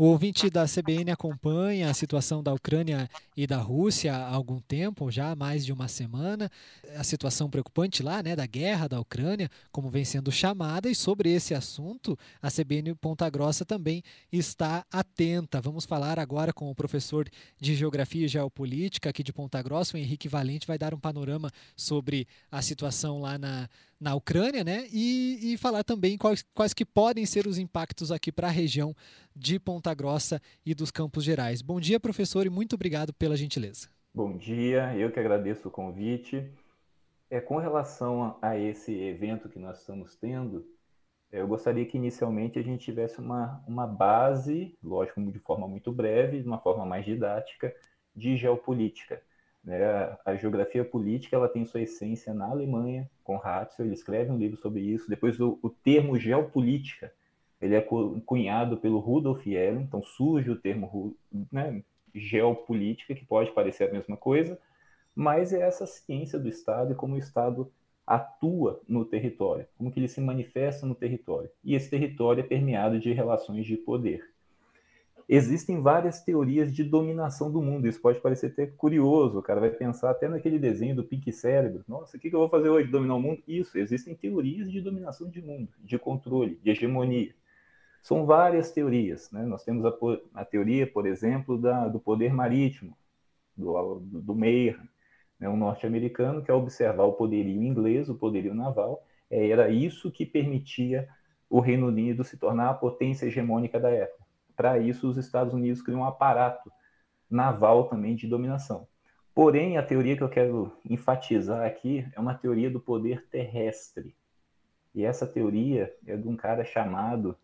O ouvinte da CBN acompanha a situação da Ucrânia e da Rússia há algum tempo, já há mais de uma semana. A situação preocupante lá, né, da guerra da Ucrânia, como vem sendo chamada, e sobre esse assunto, a CBN Ponta Grossa também está atenta. Vamos falar agora com o professor de Geografia e Geopolítica aqui de Ponta Grossa, o Henrique Valente, vai dar um panorama sobre a situação lá na, na Ucrânia, né? E, e falar também quais, quais que podem ser os impactos aqui para a região de Ponta Grossa e dos Campos Gerais. Bom dia, professor, e muito obrigado pela gentileza. Bom dia, eu que agradeço o convite. É, com relação a esse evento que nós estamos tendo, eu gostaria que inicialmente a gente tivesse uma, uma base, lógico, de forma muito breve, de uma forma mais didática, de geopolítica. Né? A geografia política ela tem sua essência na Alemanha, com Ratzel, ele escreve um livro sobre isso. Depois o, o termo geopolítica ele é cunhado pelo Rudolf Yellen, então surge o termo né, geopolítica, que pode parecer a mesma coisa, mas é essa ciência do Estado e como o Estado atua no território, como que ele se manifesta no território. E esse território é permeado de relações de poder existem várias teorias de dominação do mundo. Isso pode parecer até curioso, o cara vai pensar até naquele desenho do Pink Cérebro. Nossa, o que eu vou fazer hoje? Dominar o mundo? Isso, existem teorias de dominação de mundo, de controle, de hegemonia. São várias teorias. Né? Nós temos a, a teoria, por exemplo, da, do poder marítimo, do, do, do Meir, né? um norte-americano que, ao observar o poderio inglês, o poderio naval, é, era isso que permitia o Reino Unido se tornar a potência hegemônica da época para isso, os Estados Unidos criam um aparato naval também de dominação. Porém, a teoria que eu quero enfatizar aqui é uma teoria do poder terrestre. E essa teoria é de um cara chamado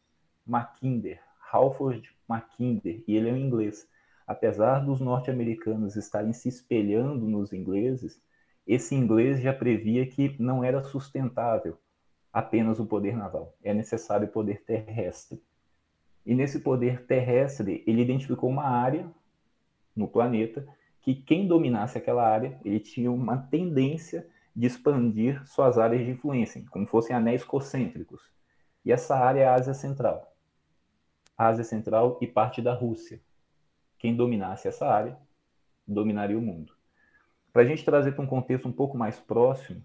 Mackinder, Halford Mackinder, e ele é um inglês. Apesar dos norte-americanos estarem se espelhando nos ingleses, esse inglês já previa que não era sustentável apenas o poder naval, é necessário o poder terrestre. E nesse poder terrestre, ele identificou uma área no planeta que quem dominasse aquela área, ele tinha uma tendência de expandir suas áreas de influência, como fossem anéis concêntricos. E essa área é a Ásia Central. A Ásia Central e parte da Rússia. Quem dominasse essa área, dominaria o mundo. Para a gente trazer para um contexto um pouco mais próximo,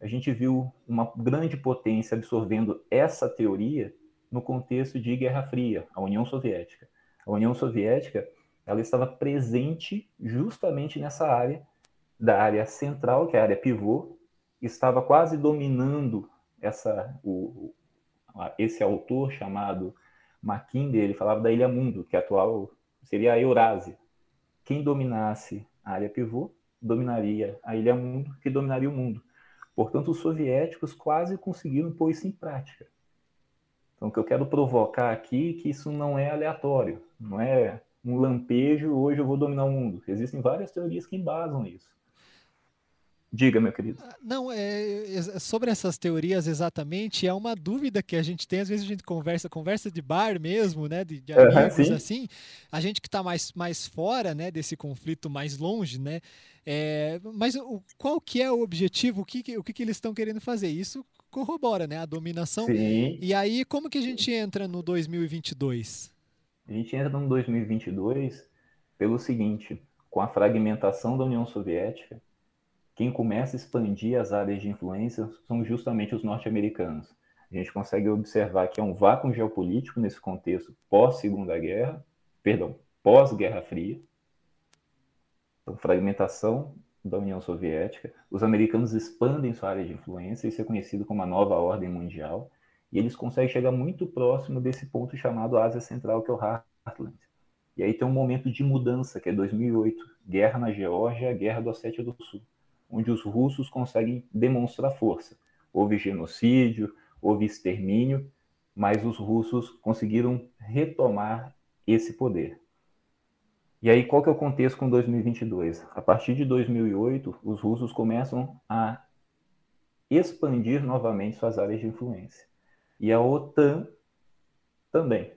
a gente viu uma grande potência absorvendo essa teoria no contexto de Guerra Fria, a União Soviética. A União Soviética ela estava presente justamente nessa área da área central, que é a área pivô, estava quase dominando essa o, esse autor chamado Mackinder, ele falava da Ilha Mundo, que atual seria a Eurásia. Quem dominasse a área pivô dominaria a Ilha Mundo, que dominaria o mundo. Portanto, os soviéticos quase conseguiram pôr isso em prática. Então, o que eu quero provocar aqui é que isso não é aleatório, não é um lampejo, hoje eu vou dominar o mundo. Existem várias teorias que embasam isso. Diga, meu querido. Ah, não, é, é, sobre essas teorias exatamente, é uma dúvida que a gente tem, às vezes a gente conversa, conversa de bar mesmo, né, de, de amigos, assim, a gente que está mais, mais fora, né, desse conflito, mais longe, né, é, mas o, qual que é o objetivo, o que, o que, que eles estão querendo fazer? Isso corrobora, né? A dominação. Sim. E aí, como que a gente entra no 2022? A gente entra no 2022 pelo seguinte: com a fragmentação da União Soviética, quem começa a expandir as áreas de influência são justamente os norte-americanos. A gente consegue observar que é um vácuo geopolítico nesse contexto pós-Segunda Guerra, perdão, pós-Guerra Fria. Então, fragmentação da União Soviética. Os americanos expandem sua área de influência, isso é conhecido como a nova ordem mundial, e eles conseguem chegar muito próximo desse ponto chamado Ásia Central, que é o Heartland. E aí tem um momento de mudança, que é 2008, guerra na Geórgia, guerra do Ossétia do Sul, onde os russos conseguem demonstrar força. Houve genocídio, houve extermínio, mas os russos conseguiram retomar esse poder. E aí, qual que é o contexto com 2022? A partir de 2008, os russos começam a expandir novamente suas áreas de influência. E a OTAN também.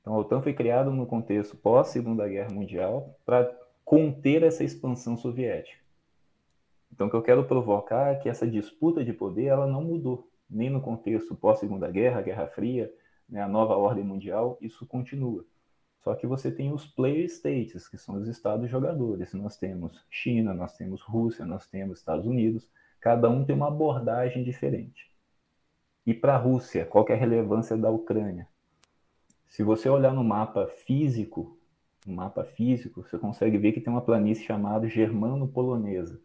Então, a OTAN foi criada no contexto pós-Segunda Guerra Mundial para conter essa expansão soviética. Então, o que eu quero provocar é que essa disputa de poder ela não mudou, nem no contexto pós-Segunda Guerra, Guerra Fria, né, a nova ordem mundial, isso continua. Só que você tem os player states, que são os estados jogadores. Nós temos China, nós temos Rússia, nós temos Estados Unidos. Cada um tem uma abordagem diferente. E para a Rússia, qual é a relevância da Ucrânia? Se você olhar no mapa físico, no mapa físico, você consegue ver que tem uma planície chamada Germano-Polonesa.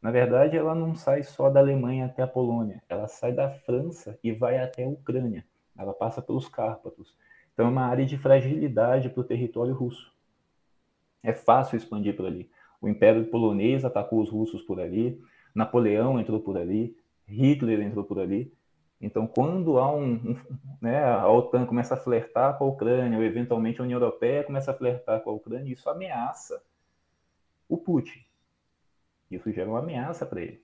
Na verdade, ela não sai só da Alemanha até a Polônia, ela sai da França e vai até a Ucrânia. Ela passa pelos Cárpatos. Então é uma área de fragilidade para o território russo. É fácil expandir por ali. O Império Polonês atacou os russos por ali, Napoleão entrou por ali, Hitler entrou por ali. Então, quando há um, um né, a OTAN começa a flertar com a Ucrânia, ou eventualmente a União Europeia começa a flertar com a Ucrânia, isso ameaça o Putin. Isso gera uma ameaça para ele.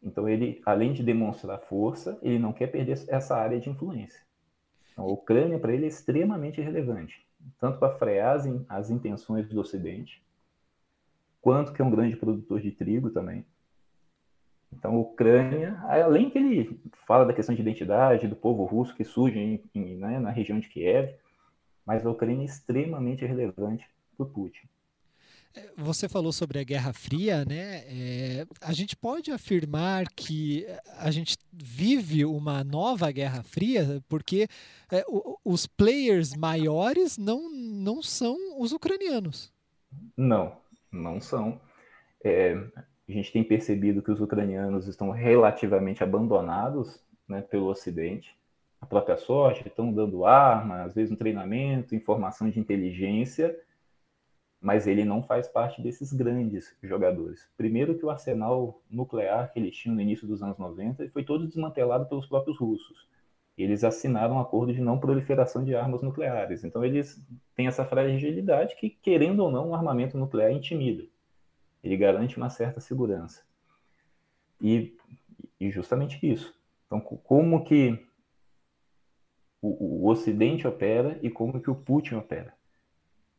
Então, ele, além de demonstrar força, ele não quer perder essa área de influência. Então, a Ucrânia, para ele, é extremamente relevante, tanto para frear as, as intenções do Ocidente, quanto que é um grande produtor de trigo também. Então, a Ucrânia, além que ele fala da questão de identidade do povo russo que surge em, em, né, na região de Kiev, mas a Ucrânia é extremamente relevante para o Putin. Você falou sobre a Guerra Fria, né? É, a gente pode afirmar que a gente vive uma nova Guerra Fria, porque é, o, os players maiores não, não são os ucranianos. Não, não são. É, a gente tem percebido que os ucranianos estão relativamente abandonados né, pelo Ocidente. A própria sorte, estão dando arma, às vezes um treinamento, informação de inteligência mas ele não faz parte desses grandes jogadores. Primeiro que o arsenal nuclear que eles tinham no início dos anos 90 foi todo desmantelado pelos próprios russos. Eles assinaram um acordo de não proliferação de armas nucleares. Então eles têm essa fragilidade que, querendo ou não, um armamento nuclear intimida. Ele garante uma certa segurança. E, e justamente isso. Então, como que o, o Ocidente opera e como que o Putin opera?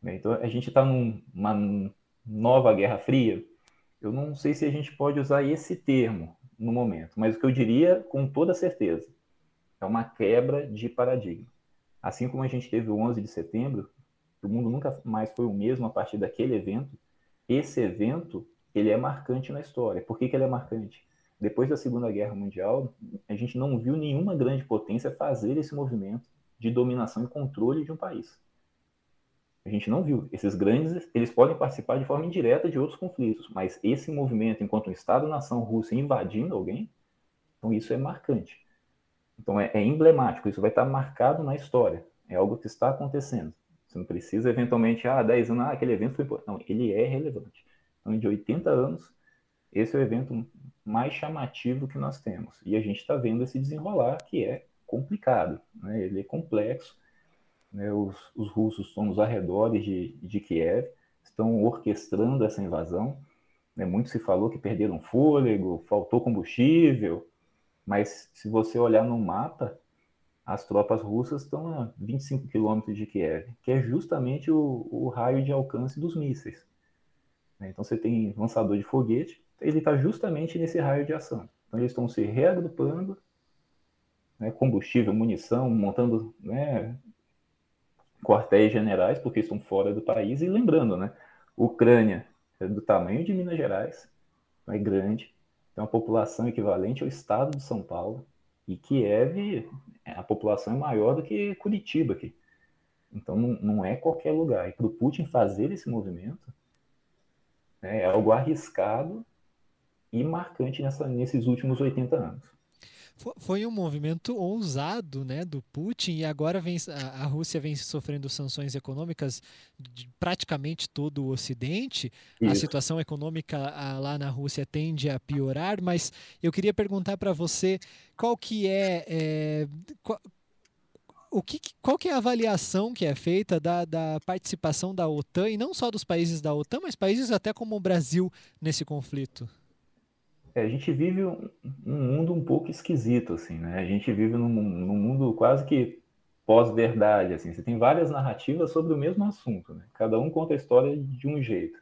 Né? Então a gente está numa nova Guerra Fria. Eu não sei se a gente pode usar esse termo no momento, mas o que eu diria com toda certeza é uma quebra de paradigma. Assim como a gente teve o 11 de setembro, o mundo nunca mais foi o mesmo a partir daquele evento. Esse evento ele é marcante na história. Por que, que ele é marcante? Depois da Segunda Guerra Mundial, a gente não viu nenhuma grande potência fazer esse movimento de dominação e controle de um país. A gente não viu. Esses grandes, eles podem participar de forma indireta de outros conflitos, mas esse movimento, enquanto um Estado-nação russo invadindo alguém, então isso é marcante. Então é, é, emblemático, isso vai estar marcado na história. É algo que está acontecendo. Você não precisa eventualmente, ah, 10 anos, ah, aquele evento foi importante. Não, ele é relevante. Então, de 80 anos, esse é o evento mais chamativo que nós temos. E a gente está vendo esse desenrolar que é complicado, né? ele é complexo, né, os, os, russos estão nos arredores de, de Kiev, estão orquestrando essa invasão. Né, muito se falou que perderam fôlego, faltou combustível, mas se você olhar no mapa, as tropas russas estão a 25 quilômetros de Kiev, que é justamente o, o, raio de alcance dos mísseis. Né, então você tem lançador de foguete, ele está justamente nesse raio de ação. Então eles estão se reagrupando, né, combustível, munição, montando né, quartéis generais, porque estão fora do país. E lembrando, né? Ucrânia é do tamanho de Minas Gerais, é grande, tem uma população equivalente ao estado de São Paulo. E Kiev, a população é maior do que Curitiba aqui. Então não, não é qualquer lugar. E para o Putin fazer esse movimento né, é algo arriscado e marcante nessa, nesses últimos 80 anos. Foi um movimento ousado né, do Putin e agora vem, a, a Rússia vem sofrendo sanções econômicas de praticamente todo o Ocidente. Isso. A situação econômica a, lá na Rússia tende a piorar, mas eu queria perguntar para você qual que é, é qual, o que, qual que é a avaliação que é feita da, da participação da OTAN, e não só dos países da OTAN, mas países até como o Brasil nesse conflito? É, a gente vive um, um, mundo um pouco esquisito, assim, né? A gente vive num, num mundo quase que pós-verdade, assim. Você tem várias narrativas sobre o mesmo assunto, né? Cada um conta a história de um jeito.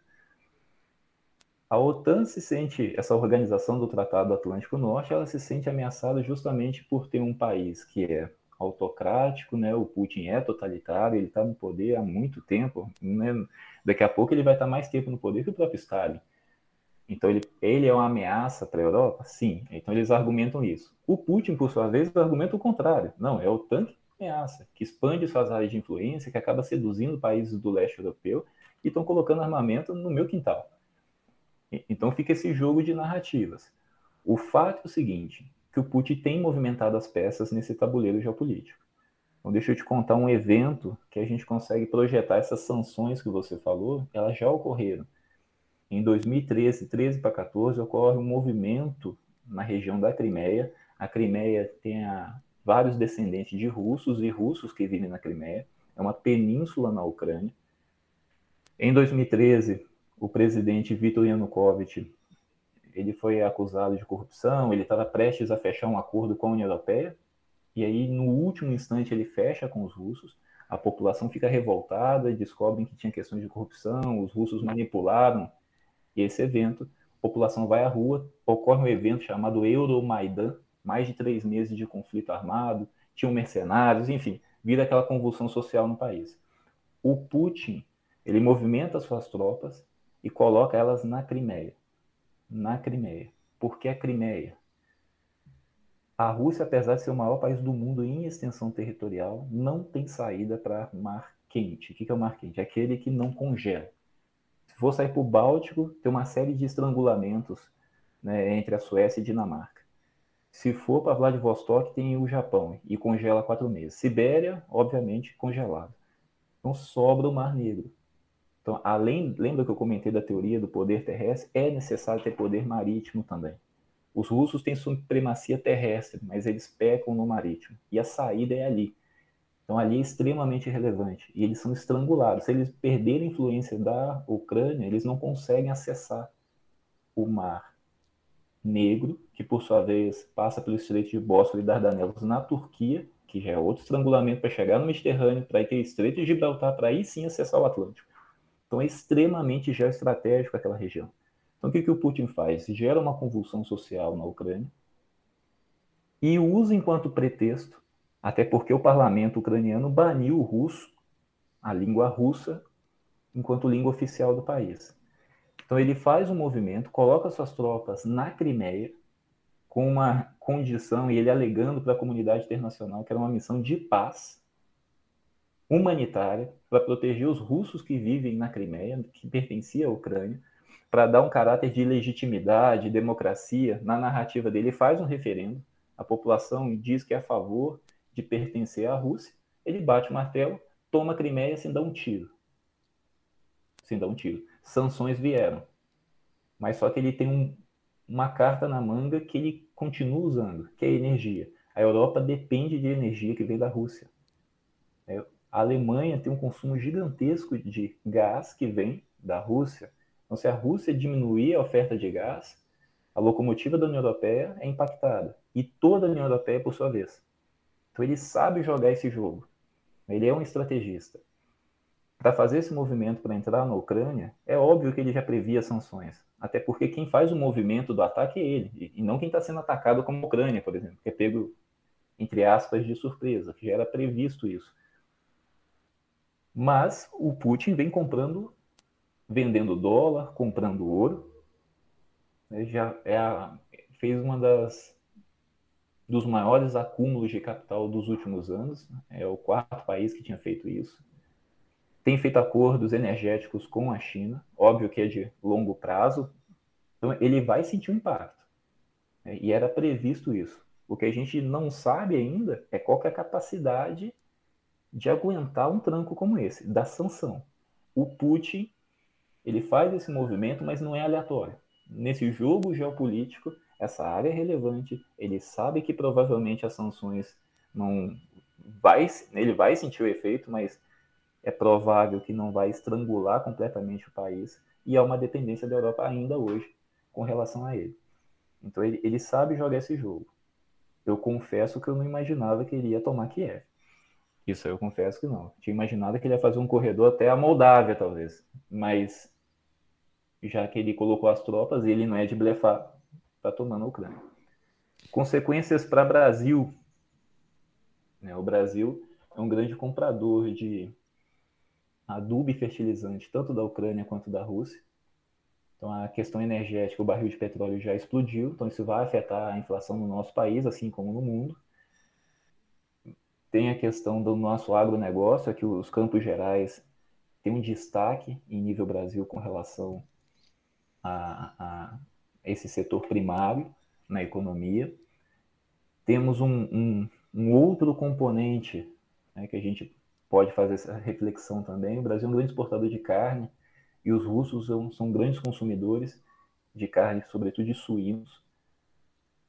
A OTAN se sente, essa organização do Tratado Atlântico Norte, ela se sente ameaçada justamente por ter um país que é autocrático, né? O Putin é totalitário, ele está no poder há muito tempo, né? Daqui a pouco ele vai estar mais tempo no poder que o próprio Stalin. Então ele, ele é uma ameaça para a Europa? Sim. Então eles argumentam isso. O Putin, por sua vez, argumenta o contrário. Não, é o tanque ameaça, que expande suas áreas de influência, que acaba seduzindo países do leste europeu e estão colocando armamento no meu quintal. Então fica esse jogo de narrativas. O fato é o seguinte, que o Putin tem movimentado as peças nesse tabuleiro geopolítico. Então deixa eu te contar um evento que a gente consegue projetar essas sanções que você falou, elas já ocorreram. Em 2013, 13 para 14, ocorre um movimento na região da Crimeia. A Crimeia tem a, vários descendentes de russos e russos que vivem na Crimeia. É uma península na Ucrânia. Em 2013, o presidente Viktor Yanukovych ele foi acusado de corrupção, ele estava prestes a fechar um acordo com a União Europeia, e aí no último instante ele fecha com os russos, a população fica revoltada descobrem que tinha questões de corrupção, os russos manipularam esse evento, a população vai à rua, ocorre um evento chamado Euromaidan, mais de três meses de conflito armado, tinham mercenários, enfim, vira aquela convulsão social no país. O Putin, ele movimenta suas tropas e coloca elas na Crimeia. Na Crimeia. Por que a Crimeia? A Rússia, apesar de ser o maior país do mundo em extensão territorial, não tem saída para mar quente. O que é o mar quente? É aquele que não congela. Se for sair para o Báltico, tem uma série de estrangulamentos né, entre a Suécia e Dinamarca. Se for para Vladivostok, tem o Japão e congela quatro meses. Sibéria, obviamente, congelado. Então sobra o Mar Negro. Então, além, lembra que eu comentei da teoria do poder terrestre? É necessário ter poder marítimo também. Os russos têm supremacia terrestre, mas eles pecam no marítimo. E a saída é ali. Então, ali é extremamente relevante. E eles são estrangulados. Se eles perderem a influência da Ucrânia, eles não conseguem acessar o mar negro, que por sua vez passa pelo Estreito de Bósforo e Dardanelos na Turquia, que já é outro estrangulamento para chegar no Mediterrâneo, para ir ter Estreito de Gibraltar, para aí sim acessar o Atlântico. Então é extremamente geoestratégico aquela região. Então o que, que o Putin faz? Gera uma convulsão social na Ucrânia e usa enquanto pretexto, até porque o parlamento ucraniano baniu o russo, a língua russa, enquanto língua oficial do país. Então ele faz um movimento, coloca suas tropas na Crimeia, com uma condição, e ele alegando para a comunidade internacional que era uma missão de paz humanitária para proteger os russos que vivem na Crimeia, que pertencia à Ucrânia, para dar um caráter de legitimidade, democracia na narrativa dele. Ele faz um referendo, a população diz que é a favor de pertencer à Rússia, ele bate o martelo, toma a Crimeia sem dar um tiro. Sem dar um tiro sanções vieram. Mas só que ele tem um, uma carta na manga que ele continua usando, que é a energia. A Europa depende de energia que vem da Rússia. É, a Alemanha tem um consumo gigantesco de gás que vem da Rússia. Então, se a Rússia diminuir a oferta de gás, a locomotiva da União Europeia é impactada. E toda a União Europeia, por sua vez. Então, ele sabe jogar esse jogo. Ele é um estrategista para fazer esse movimento para entrar na Ucrânia, é óbvio que ele já previa sanções. Até porque quem faz o movimento do ataque é ele, e não quem está sendo atacado como a Ucrânia, por exemplo, que é pego, entre aspas, de surpresa, que já era previsto isso. Mas o Putin vem comprando, vendendo dólar, comprando ouro, né, já é a, fez uma das dos maiores acúmulos de capital dos últimos anos, é o quarto país que tinha feito isso tem feito acordos energéticos com a China, óbvio que é de longo prazo, então ele vai sentir um impacto. Né? E era previsto isso. O que a gente não sabe ainda é qual é a capacidade de aguentar um tranco como esse, da sanção. O Putin, ele faz esse movimento, mas não é aleatório. Nesse jogo geopolítico, essa área é relevante, ele sabe que provavelmente as sanções não vai, ele vai sentir o efeito, mas é provável que não vai estrangular completamente o país e há uma dependência da Europa ainda hoje com relação a ele. Então ele, ele sabe jogar esse jogo. Eu confesso que eu não imaginava que ele ia tomar Kiev. Isso eu confesso que não. tinha imaginado que ele ia fazer um corredor até a Moldávia, talvez. Mas já que ele colocou as tropas, ele não é de blefar para tomar na Ucrânia. Consequências para Brasil Né? O Brasil é um grande comprador de adubo e fertilizante, tanto da Ucrânia quanto da Rússia. Então, a questão energética, o barril de petróleo já explodiu, então isso vai afetar a inflação no nosso país, assim como no mundo. Tem a questão do nosso agronegócio, que os campos gerais têm um destaque em nível Brasil com relação a, a esse setor primário na economia. Temos um, um, um outro componente né, que a gente pode fazer essa reflexão também. O Brasil é um grande exportador de carne e os russos são, são grandes consumidores de carne, sobretudo de suínos.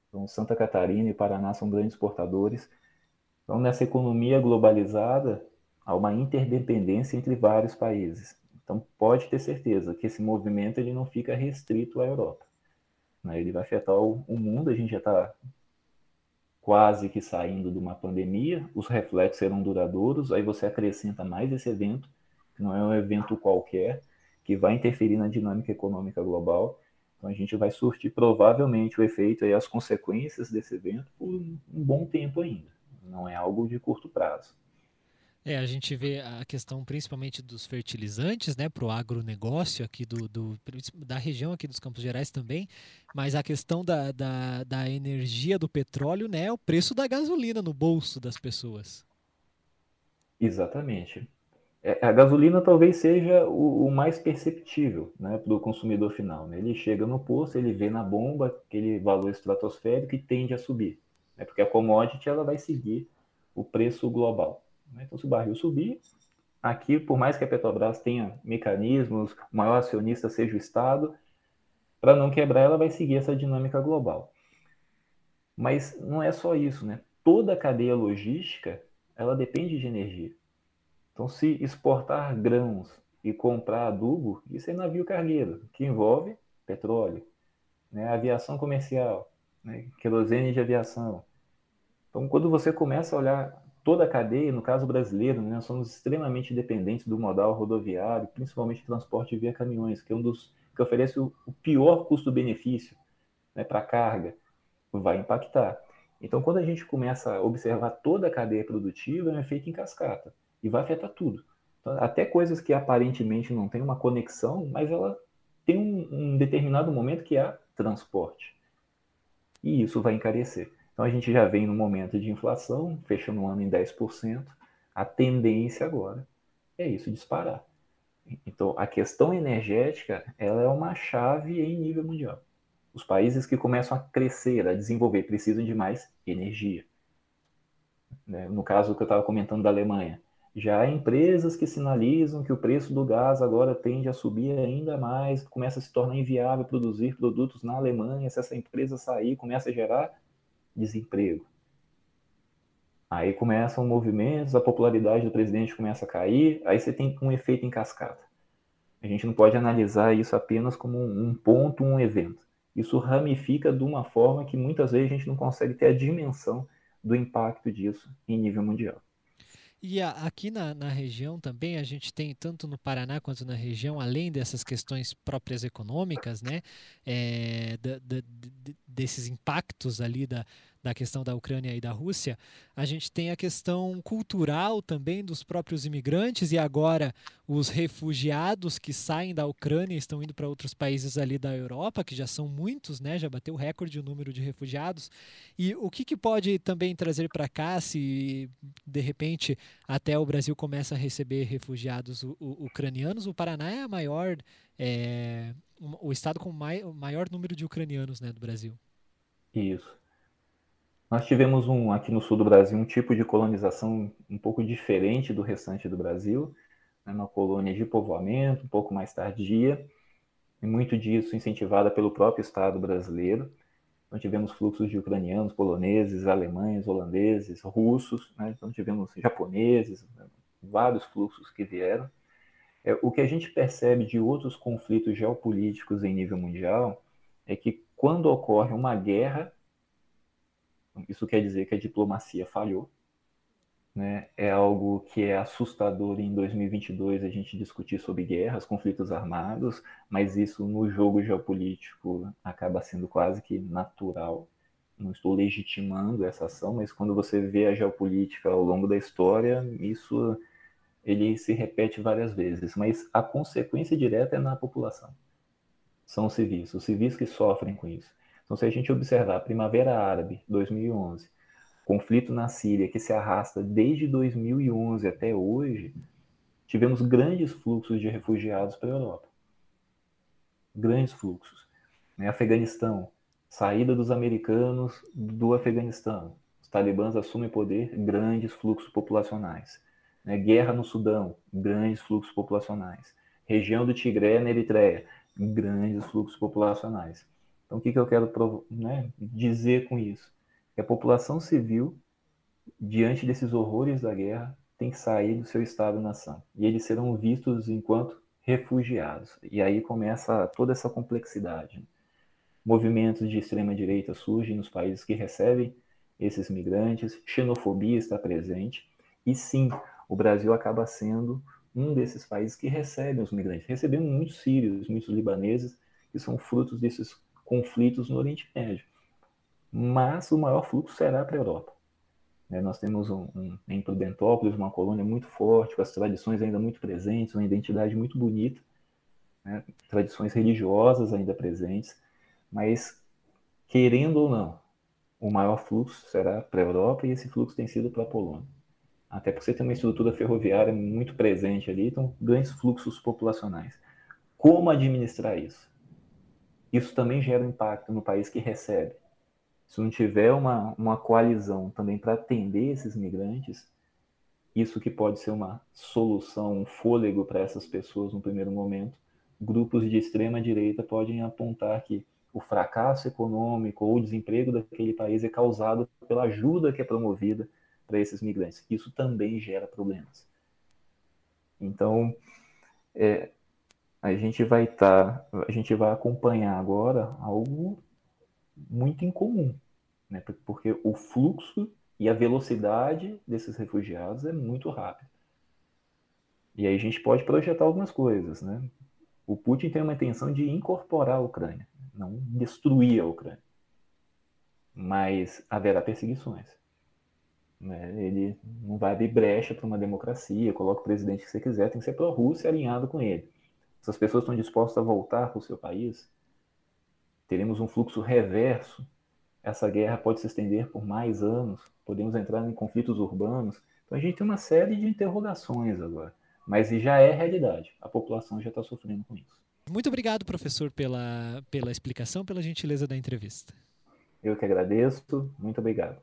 Então, Santa Catarina e Paraná são grandes exportadores. Então, nessa economia globalizada, há uma interdependência entre vários países. Então, pode ter certeza que esse movimento ele não fica restrito à Europa. Né? Ele vai afetar o, o mundo. A gente já está quase que saindo de uma pandemia, os reflexos serão duradouros. Aí você acrescenta mais esse evento, que não é um evento qualquer, que vai interferir na dinâmica econômica global. Então a gente vai surtir provavelmente o efeito e as consequências desse evento por um bom tempo ainda. Não é algo de curto prazo. É, a gente vê a questão principalmente dos fertilizantes, né, para o agronegócio aqui do, do, da região aqui dos Campos Gerais também, mas a questão da, da, da energia do petróleo, né, é o preço da gasolina no bolso das pessoas. Exatamente. É, a gasolina talvez seja o, o mais perceptível né, para o consumidor final. Né? Ele chega no posto, ele vê na bomba aquele valor estratosférico e tende a subir, né? porque a commodity ela vai seguir o preço global. Né? Então, se o barril subir, aqui, por mais que a Petrobras tenha mecanismos, o maior acionista seja o Estado, para não quebrar, ela vai seguir essa dinâmica global. Mas não é só isso, né? Toda a cadeia logística, ela depende de energia. Então, se exportar grãos e comprar adubo, isso é navio cargueiro, que envolve petróleo, né? aviação comercial, né? querosene de aviação. Então, quando você começa a olhar toda a cadeia, no caso brasileiro, né, nós somos extremamente dependentes do modal rodoviário, principalmente transporte via caminhões, que é um dos que oferece o, o pior custo-benefício né, para carga, vai impactar. Então, quando a gente começa a observar toda a cadeia produtiva, é um efeito em cascata e vai afetar tudo. Então, até coisas que aparentemente não têm uma conexão, mas ela tem um, um determinado momento que é transporte. E isso vai encarecer. Então a gente já vem no momento de inflação, fechando o ano em 10%. A tendência agora é isso disparar. Então a questão energética ela é uma chave em nível mundial. Os países que começam a crescer, a desenvolver, precisam de mais energia. Né? No caso que eu estava comentando da Alemanha, já há empresas que sinalizam que o preço do gás agora tende a subir ainda mais, começa a se tornar inviável produzir produtos na Alemanha. Se essa empresa sair, começa a gerar desemprego. Aí começam movimentos, a popularidade do presidente começa a cair, aí você tem um efeito em cascata. A gente não pode analisar isso apenas como um ponto, um evento. Isso ramifica de uma forma que muitas vezes a gente não consegue ter a dimensão do impacto disso em nível mundial. E aqui na, na região também a gente tem, tanto no Paraná quanto na região, além dessas questões próprias econômicas, né, é, da, da, desses impactos ali da, da questão da Ucrânia e da Rússia, a gente tem a questão cultural também dos próprios imigrantes e agora os refugiados que saem da Ucrânia estão indo para outros países ali da Europa, que já são muitos, né? Já bateu recorde o número de refugiados. E o que, que pode também trazer para cá se de repente até o Brasil começa a receber refugiados ucranianos? O Paraná é a maior, é, o estado com o maior número de ucranianos né, do Brasil. Isso. Nós tivemos um aqui no sul do Brasil um tipo de colonização um pouco diferente do restante do Brasil, né, uma colônia de povoamento, um pouco mais tardia, e muito disso incentivada pelo próprio Estado brasileiro. Então tivemos fluxos de ucranianos, poloneses, alemães, holandeses, russos, né? então tivemos japoneses, vários fluxos que vieram. É, o que a gente percebe de outros conflitos geopolíticos em nível mundial é que quando ocorre uma guerra, isso quer dizer que a diplomacia falhou. Né? É algo que é assustador em 2022 a gente discutir sobre guerras, conflitos armados, mas isso no jogo geopolítico acaba sendo quase que natural. não estou legitimando essa ação, mas quando você vê a geopolítica ao longo da história, isso ele se repete várias vezes, mas a consequência direta é na população. São os civis, os civis que sofrem com isso. Então, se a gente observar a Primavera Árabe, 2011, conflito na Síria que se arrasta desde 2011 até hoje, tivemos grandes fluxos de refugiados para a Europa. Grandes fluxos. Né? Afeganistão, saída dos americanos do Afeganistão. Os talibãs assumem poder, grandes fluxos populacionais. Né? Guerra no Sudão, grandes fluxos populacionais. Região do Tigré, na Eritreia, grandes fluxos populacionais. Então, o que, que eu quero né, dizer com isso? Que a população civil, diante desses horrores da guerra, tem que sair do seu Estado-nação. E eles serão vistos enquanto refugiados. E aí começa toda essa complexidade. Movimentos de extrema-direita surgem nos países que recebem esses migrantes, xenofobia está presente, e sim, o Brasil acaba sendo um desses países que recebem os migrantes. Recebemos muitos sírios, muitos libaneses, que são frutos desses conflitos no Oriente Médio. Mas o maior fluxo será para a Europa. Né, nós temos um, um, em Prudentópolis uma colônia muito forte, com as tradições ainda muito presentes, uma identidade muito bonita, né, tradições religiosas ainda presentes, mas, querendo ou não, o maior fluxo será para a Europa e esse fluxo tem sido para a Polônia. Até porque você tem uma estrutura ferroviária muito presente ali, então grandes fluxos populacionais. Como administrar isso? Isso também gera um impacto no país que recebe. Se não tiver uma, uma coalizão também para atender esses migrantes, isso que pode ser uma solução, um fôlego para essas pessoas no primeiro momento, grupos de extrema direita podem apontar que o fracasso econômico ou o desemprego daquele país é causado pela ajuda que é promovida para esses migrantes. Isso também gera problemas. Então, é, a gente vai estar, tá, a gente vai acompanhar agora algo muito incomum, né? Porque o fluxo e a velocidade desses refugiados é muito rápido. E aí a gente pode projetar algumas coisas, né? O Putin tem uma intenção de incorporar a Ucrânia não destruir a Ucrânia. Mas haverá perseguições. Né? Ele não vai abrir brecha para uma democracia, coloca o presidente que você quiser, tem que ser pró-Rússia alinhado com ele. Essas pessoas estão dispostas a voltar para o seu país, teremos um fluxo reverso. Essa guerra pode se estender por mais anos, podemos entrar em conflitos urbanos. Então a gente tem uma série de interrogações agora, mas já é realidade. A população já está sofrendo com isso. Muito obrigado, professor, pela, pela explicação, pela gentileza da entrevista. Eu que agradeço. Muito obrigado.